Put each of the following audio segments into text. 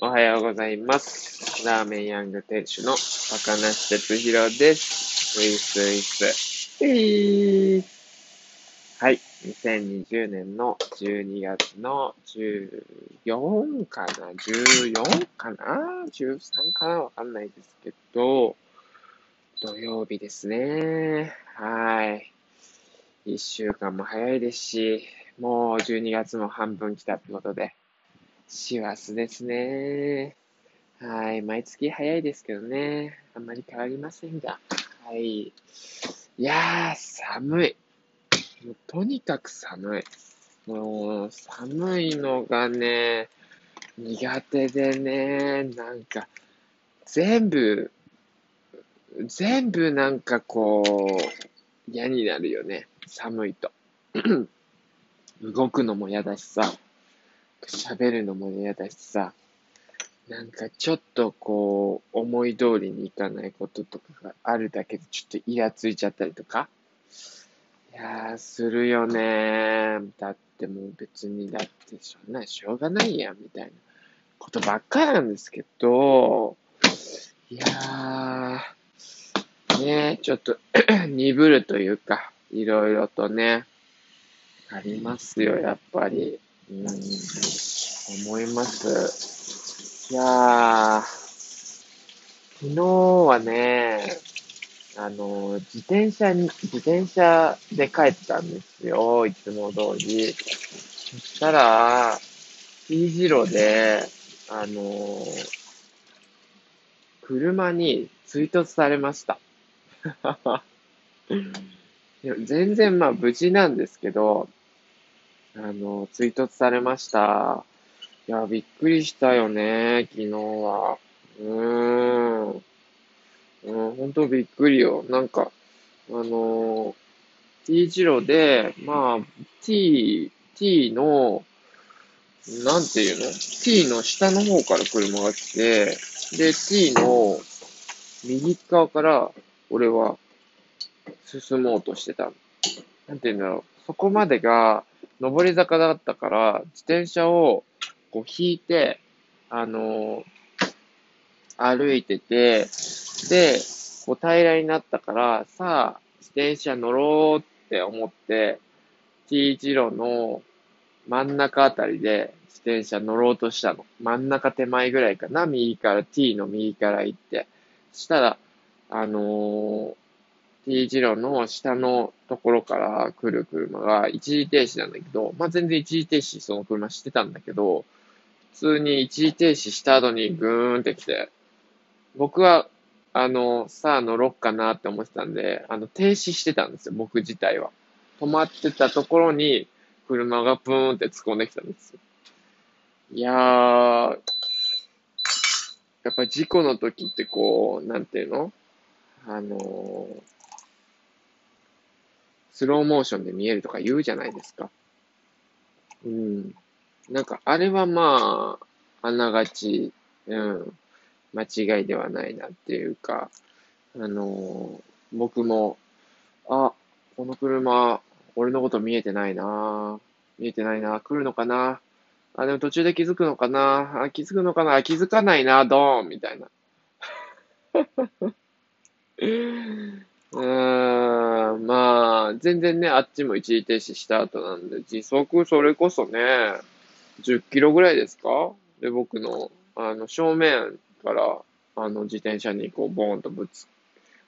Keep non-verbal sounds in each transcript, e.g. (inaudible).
おはようございます。ラーメンヤング店主の高梨哲弘です。ウィスウィス。ウィーはい。2020年の12月の14かな ?14 かな ?13 かな？わかんないですけど、土曜日ですね。はい。一週間も早いですし、もう12月も半分来たってことで、師走ですね。はい。毎月早いですけどね。あんまり変わりませんが。はい。いやー、寒い。もうとにかく寒い。もう、寒いのがね、苦手でね、なんか、全部、全部なんかこう、嫌になるよね。寒いと。動くのも嫌だしさ、喋るのも嫌だしさ、なんかちょっとこう、思い通りにいかないこととかがあるだけでちょっとイラついちゃったりとか。いやー、するよねー。だってもう別に、だってそんなんしょうがないやん、みたいなことばっかりなんですけど、いやー、ねちょっと (clears throat) 鈍るというか、いろいろとね、ありますよ、やっぱり。うん、思います。いやー、昨日はね、あの、自転車に、自転車で帰ったんですよ、いつも通り。そしたら、T 字路で、あの、車に追突されました。(laughs) 全然まあ無事なんですけど、あの、追突されました。いや、びっくりしたよね、昨日は。うーん。うん、本当びっくりよ。なんか、あの、T 字路で、まあ、T、T の、なんていうの ?T の下の方から車が来て、で、T の右側から俺は進もうとしてた。なんていうんだろう。そこまでが上り坂だったから、自転車をこう引いて、あの歩いてて、で、こう平らになったから、さあ、自転車乗ろうって思って、T 字路の真ん中あたりで自転車乗ろうとしたの。真ん中手前ぐらいかな、右から、T の右から行って。そしたら、あのー T 字路の下のところから来る車が一時停止なんだけど、まあ、全然一時停止その車してたんだけど、普通に一時停止した後にグーンって来て、僕は、あの、さあ乗ろっかなって思ってたんで、あの、停止してたんですよ、僕自体は。止まってたところに、車がプーンって突っ込んできたんですよ。いやー、やっぱ事故の時ってこう、なんていうの？あのースローモーションで見えるとか言うじゃないですか。うん。なんか、あれはまあ、あながち、うん、間違いではないなっていうか、あのー僕も、あ、この車、俺のこと見えてないな見えてないな来るのかなあ、でも途中で気づくのかなあ、気づくのかな気づかないなドーンみたいな。うん、まあ、全然ね、あっちも一時停止した後なんで、時速それこそね、10キロぐらいですか？で、僕の、あの、正面から、あの、自転車にこう、ボーンとぶつ、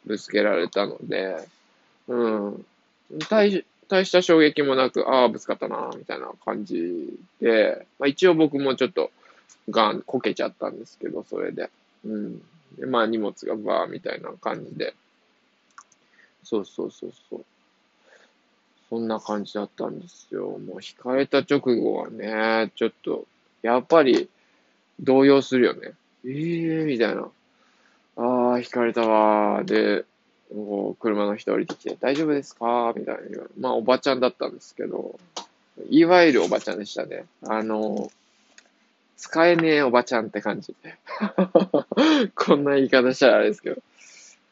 ぶつけられたので、うん、大、大した衝撃もなく、ああ、ぶつかったな、みたいな感じで、まあ一応僕もちょっと、ガン、こけちゃったんですけど、それで。うん。で、まあ荷物がバーみたいな感じで。そうそうそうそう。そんな感じだったんですよ。もう引かれた直後はね、ちょっと、やっぱり動揺するよね。ええー、みたいな。ああ、引かれたわ。で、こう車の人降りてきて、大丈夫ですか？みたいなまあ、おばちゃんだったんですけど、いわゆるおばちゃんでしたね。あの、使えねえおばちゃんって感じ。(laughs) こんな言い方したらあれですけど。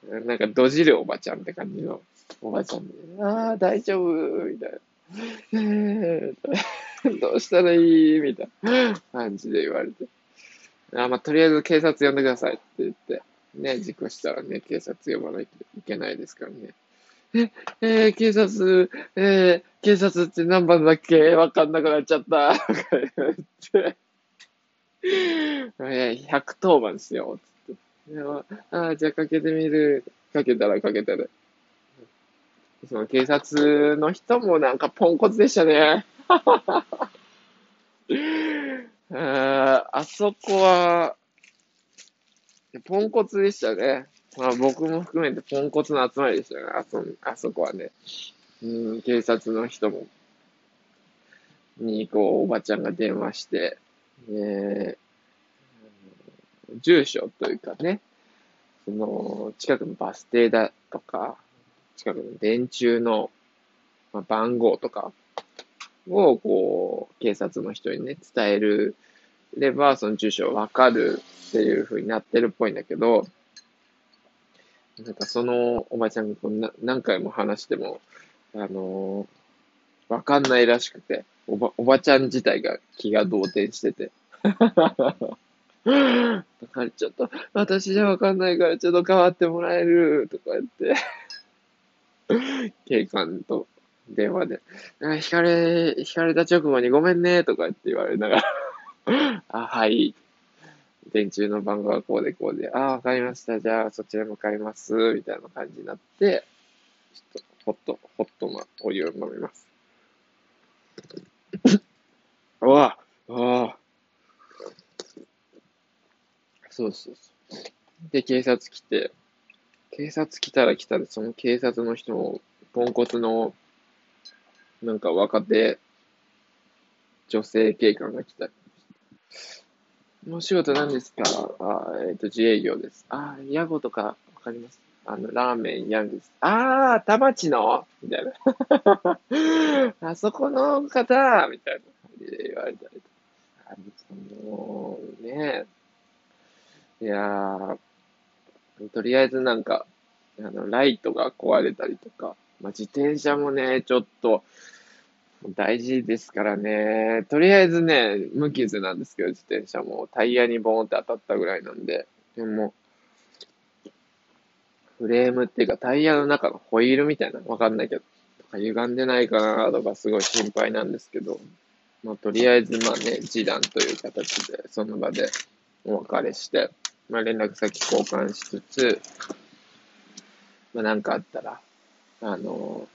なんか、どじるおばちゃんって感じのおばちゃんで、ああ、大丈夫みたいな。えー (laughs) どうしたらいいみたいな感じで言われて。あ、まあ、とりあえず警察呼んでくださいって言って、ね、事故したらね、警察呼ばないといけないですからね。え、えー、警察、えー、警察って何番だっけ？わかんなくなっちゃった。とか言って。(laughs) えー、110番ですよ。つって。あじゃあかけてみる。かけたらかけたら。その警察の人もなんかポンコツでしたね。(laughs) ああそこは、ポンコツでしたね。まあ僕も含めてポンコツの集まりでしたね。あそ、あそこはね。うん、警察の人も、に、こう、おばちゃんが電話して、え、住所というかね、その、近くのバス停だとか、近くの電柱の、番号とかを、こう、警察の人にね、伝えるれば、その住所わかるっていう風になってるっぽいんだけど、なんかそのおばちゃんがこう何回も話しても、あのー、わかんないらしくて、おば、おばちゃん自体が気が動転してて。(laughs) だからちょっと、私じゃわかんないからちょっと変わってもらえるとか言って、警官と電話で、引かれ、引かれた直後にごめんねとかって言われながら、あ、はい。電柱の番号はこうでこうで、ああ、わかりました。じゃあ、そちら向かいます。みたいな感じになって、ちょっと、ホット、ホットなお湯を飲みます。うわああそうそうそう。で、警察来て、警察来たら来たら、その警察の人も、ポンコツの、なんか若手、女性警官が来たりお仕事何ですか？あえっ、ー、と、自営業です。ああ、屋号とかわかります？あの、ラーメンヤングです。ああ、田町の？みたいな。(laughs) あそこの方？みたいな感じで言われたりとか。あのねいやー、とりあえずなんか、あの、ライトが壊れたりとか、まあ、自転車もね、ちょっと、大事ですからね。とりあえずね、無傷なんですけど、自転車も。タイヤにボーンって当たったぐらいなんで。でも、フレームっていうかタイヤの中のホイールみたいなわかんないけど、とか歪んでないかなとかすごい心配なんですけど、まあとりあえずまあね、示談という形で、その場でお別れして、まあ連絡先交換しつつ、まあなんかあったら、あの、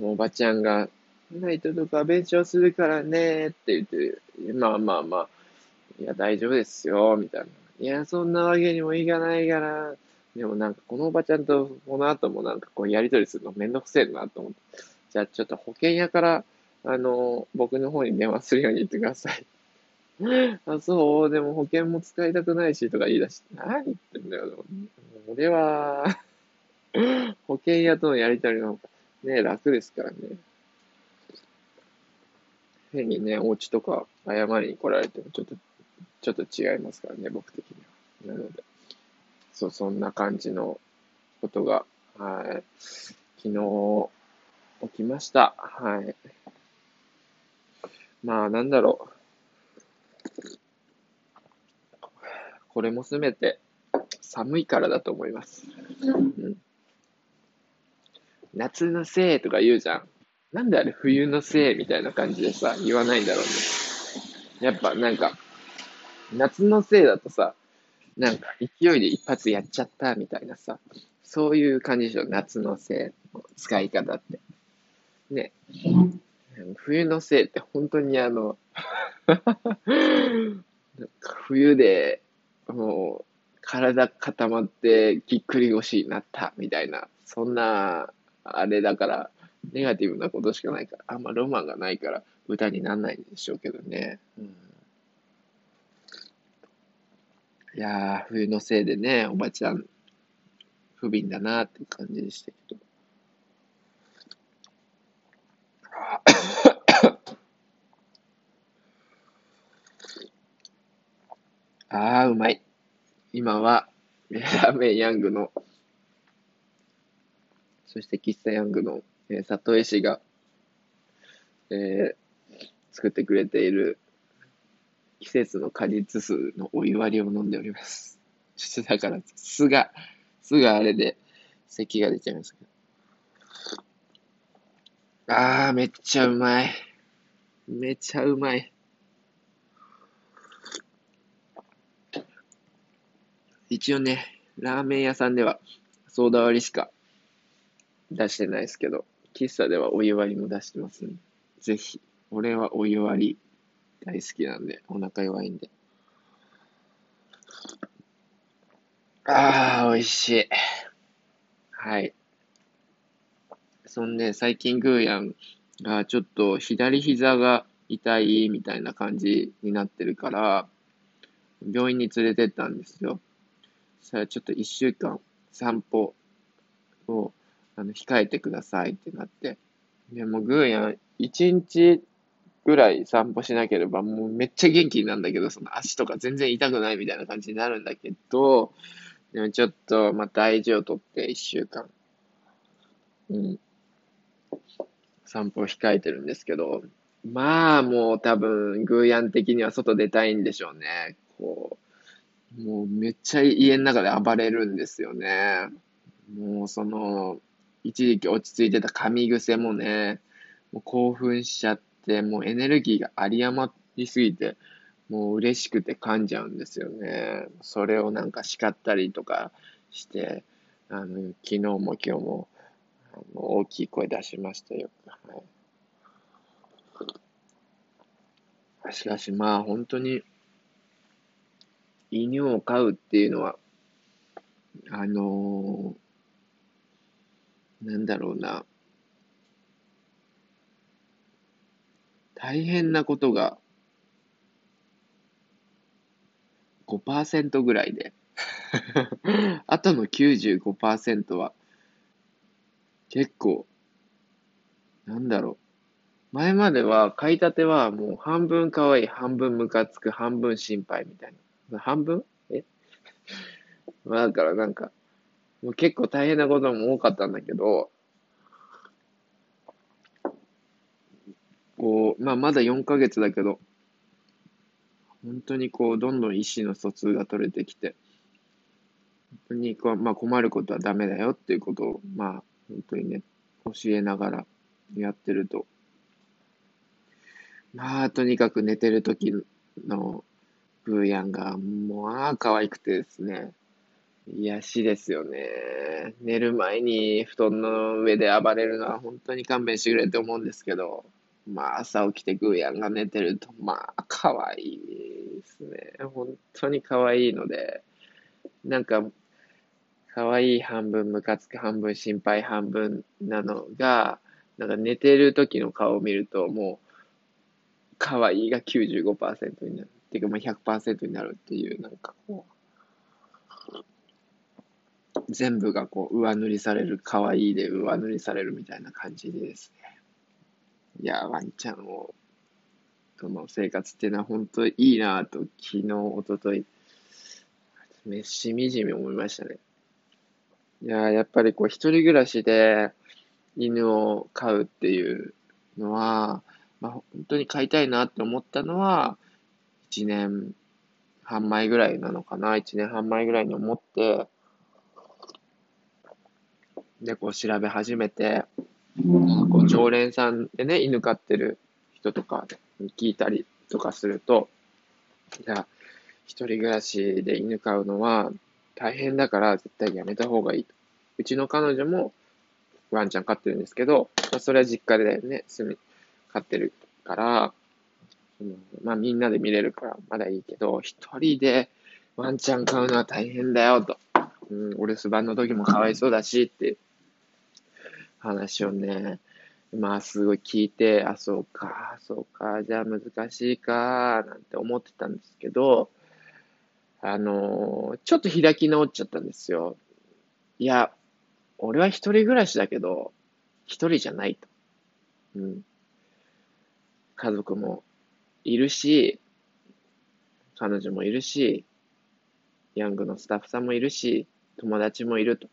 おばちゃんがナイトとか弁償するからねって言って、まあまあまあ、いや大丈夫ですよ、みたいな。いや、そんなわけにもいかないから、でもなんかこのおばちゃんとこの後もなんかこうやりとりするのめんどくせえなと思って。じゃあちょっと保険屋から、あの、僕の方に電話するように言ってください。あ、そう、でも保険も使いたくないしとか言い出して、何言ってんだよ。俺は保険屋とのやりとりの方がね、楽ですからね。変にね、お家とか謝りに来られてもちょっと、ちょっと違いますからね、僕的には。なので、そう、そんな感じのことが、はい、昨日起きました。はい。まあ、なんだろう。これもすべて寒いからだと思います。うん、夏のせいとか言うじゃん。なんであれ冬のせいみたいな感じでさ、言わないんだろうね。やっぱなんか、夏のせいだとさ、なんか勢いで一発やっちゃったみたいなさ、そういう感じでしょ、夏のせいの使い方って。ね。冬のせいって本当にあの (laughs) 冬でもう体固まってぎっくり腰になったみたいな、そんなあれだから、ネガティブなことしかないから、あんまロマンがないから歌になんないんでしょうけどね。うん、いやー、冬のせいでね、おばちゃん、不憫だなって感じでしたけど。ああ、うまい。今は、ラーメンヤングの、そして喫茶ヤングのえー、里江市が、えー、作ってくれている季節の果実数のお湯割りを飲んでおります。ちょっとだから、酢が、酢があれで咳が出ちゃいますけど。あー、めっちゃうまい。めちゃうまい。一応ね、ラーメン屋さんではソーダ割りしか出してないですけど、喫茶ではお湯割りも出してますんで、ぜひ、俺はお湯割り大好きなんで、お腹弱いんで。ああ、美味しい。はい。そんで、最近グーヤンがちょっと左膝が痛いみたいな感じになってるから、病院に連れてったんですよ。それちょっと一週間散歩をあの控えてくださいってなって。でもグーヤン、一日ぐらい散歩しなければもうめっちゃ元気なんだけど、その足とか全然痛くないみたいな感じになるんだけど、でもちょっと、まあ、大事をとって一週間、うん、散歩を控えてるんですけど、まあもう多分、グーヤン的には外出たいんでしょうね。こう、もうめっちゃ家の中で暴れるんですよね。もうその、一時期落ち着いてた噛み癖もね、もう興奮しちゃって、もうエネルギーが有り余りすぎて、もう嬉しくて噛んじゃうんですよね。それをなんか叱ったりとかして、あの、昨日も今日も、あの大きい声出しましたよ。はい。しかしまあ本当に、犬を飼うっていうのは、あのー、なんだろうな、大変なことが5%ぐらいで (laughs) あとの95%は、結構、なんだろう。前までは、買いたてはもう半分可愛い、半分ムカつく、半分心配みたいな。半分？え？(laughs) まあだからなんか、もう結構大変なことも多かったんだけど、こう、まあまだ4ヶ月だけど、本当にこう、どんどん意思の疎通が取れてきて、本当にこう、まあ、困ることはダメだよっていうことを、まあ、本当にね、教えながらやってると、まあ、とにかく寝てる時のブーヤンが、もう、ああ、可愛くてですね、癒しですよね。寝る前に布団の上で暴れるのは本当に勘弁してくれって思うんですけど、まあ、朝起きてグーヤンが寝てると、まあ、可愛いですね。本当に可愛いので、なんか、可愛い半分、ムカつく半分、心配半分なのが、なんか寝てる時の顔を見ると、もう、可愛いが95%になる。ていうか、まあ100%になるっていう、なんかこう、全部がこう、上塗りされる、可愛いで上塗りされるみたいな感じでですね。いや、ワンちゃんを、との生活っていうのは本当いいなと、昨日、一昨日めしみじみ思いましたね。いや、やっぱりこう、一人暮らしで犬を飼うっていうのは、まあ、本当に飼いたいなって思ったのは、一年半前ぐらいなのかな、一年半前ぐらいに思って、で、こう調べ始めて、こう常連さんでね、犬飼ってる人とかに聞いたりとかすると、じゃあ、一人暮らしで犬飼うのは大変だから絶対やめた方がいいと。うちの彼女もワンちゃん飼ってるんですけど、まあ、それは実家でね、住み、飼ってるから、そのまあみんなで見れるからまだいいけど、一人でワンちゃん飼うのは大変だよと。うん、お留守番の時もかわいそうだしって話をね、まあすごい聞いて、あ、そうか、そうか、じゃあ難しいか、なんて思ってたんですけど、あのー、ちょっと開き直っちゃったんですよ。いや、俺は一人暮らしだけど、一人じゃないと。うん。家族もいるし、彼女もいるし、ヤングのスタッフさんもいるし、友達もいると。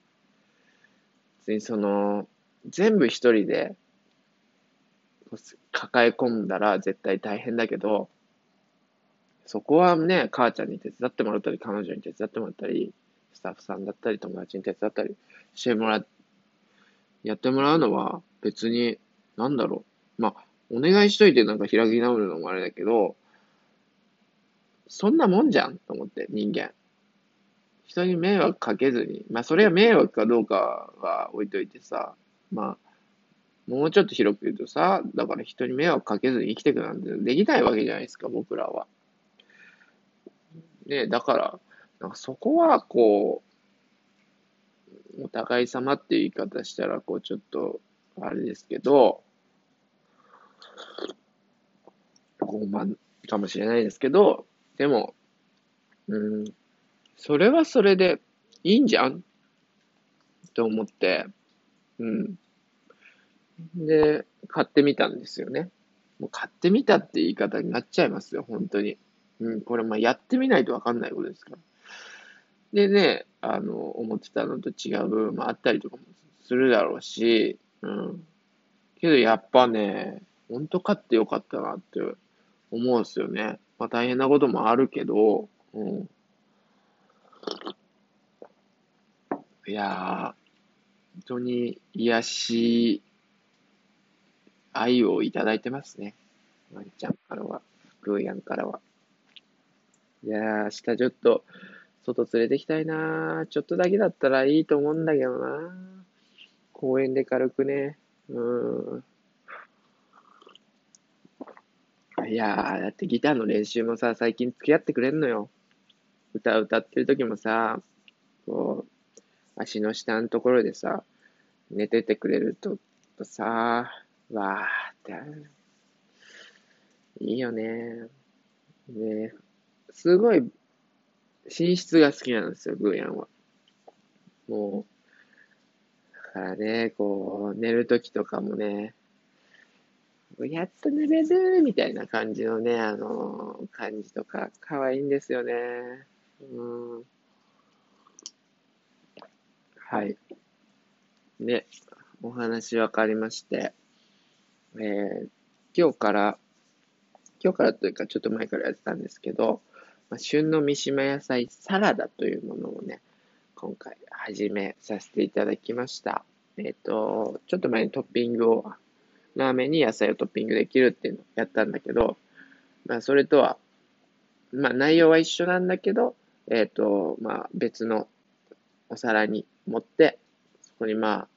別にその、全部一人で抱え込んだら絶対大変だけど、そこはね、母ちゃんに手伝ってもらったり、彼女に手伝ってもらったり、スタッフさんだったり、友達に手伝ったりしてもら、やってもらうのは別に、なんだろう。まあ、お願いしといてなんか開き直るのもあれだけど、そんなもんじゃんと思って、人間。人に迷惑かけずに、まあそれは迷惑かどうかは置いといてさ、まあ、もうちょっと広く言うとさ、だから人に迷惑かけずに生きていくなんてできないわけじゃないですか、僕らは。ね、だから、なんかそこはこう、お互い様っていう言い方したら、こうちょっと、あれですけど、傲慢かもしれないですけど、でも、うん、それはそれでいいんじゃん？と思って、うん。で、買ってみたんですよね。もう買ってみたって言い方になっちゃいますよ、本当に。うん、これまあやってみないとわかんないことですから。でね、あの、思ってたのと違う部分もあったりとかもするだろうし、うん。けどやっぱね、本当買ってよかったなって思うんですよね。まあ大変なこともあるけど、うん。いやー、本当に癒し、愛をいただいてますね。ワンちゃんからは、グーヤンからは。いやー、明日ちょっと、外連れてきたいなちょっとだけだったらいいと思うんだけどな公園で軽くね。うん。いや、だってギターの練習もさ、最近付き合ってくれんのよ。歌歌ってる時もさ、こう、足の下のところでさ、寝ててくれるとさ、わーって。いいよね。ねすごい、寝室が好きなんですよ、グーヤンは。もう、だからね、こう、寝るときとかもね、やっと寝れるみたいな感じのね、あの、感じとか、可愛いんですよね。うん。はい。で、お話分かりまして、えー、今日から、今日からというかちょっと前からやってたんですけど、まあ、旬の三島野菜サラダというものをね、今回始めさせていただきました。えっ、ー、と、ちょっと前にトッピングをラーメンに野菜をトッピングできるっていうのをやったんだけど、まあ、それとは、まあ、内容は一緒なんだけど、えっ、ー、と、まあ、別のお皿に盛って、そこにまあ、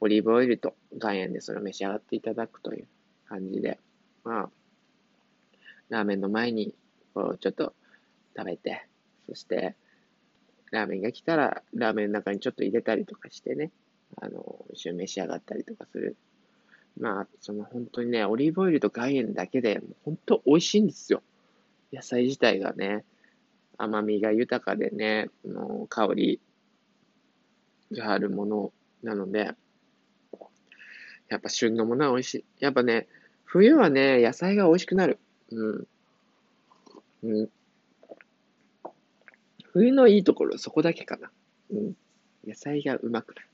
オリーブオイルと岩塩でそれを召し上がっていただくという感じで、まあ、ラーメンの前に、こう、ちょっと食べて、そして、ラーメンが来たら、ラーメンの中にちょっと入れたりとかしてね、あの、一緒に召し上がったりとかする。まあ、その本当にね、オリーブオイルと岩塩だけで、本当美味しいんですよ。野菜自体がね、甘みが豊かでね、の香りがあるものなので、やっぱ旬のものは美味しい。やっぱね、冬はね、野菜が美味しくなる。うん。うん。冬のいいところ、そこだけかな。うん。野菜がうまくなる。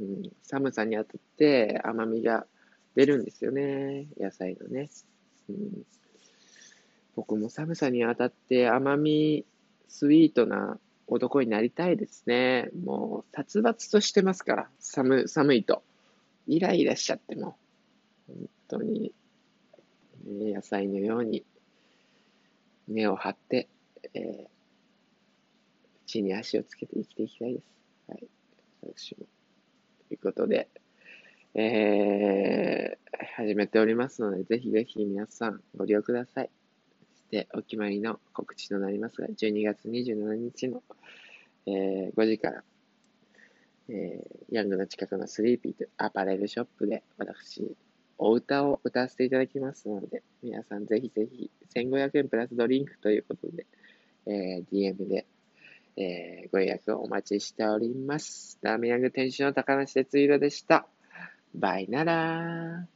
うん。寒さにあたって甘みが出るんですよね。野菜のね。うん、僕も寒さにあたって甘み、スイートな男になりたいですね。もう、殺伐としてますから、寒寒いと。イライラしちゃっても。本当に、ね、野菜のように、根を張って、えー、地に足をつけて生きていきたいです。はい。私も。ということで、えー、始めておりますので、ぜひぜひ皆さんご利用ください。そして、お決まりの告知となりますが、12月27日の、えー、5時から、えー、ヤングの近くのスリーピーというアパレルショップで、私、お歌を歌わせていただきますので、皆さんぜひぜひ、1500円プラスドリンクということで、えー、DM で、えー、ご予約をお待ちしております。ダーメヤング店主の高梨哲弘でした。Bye, nada.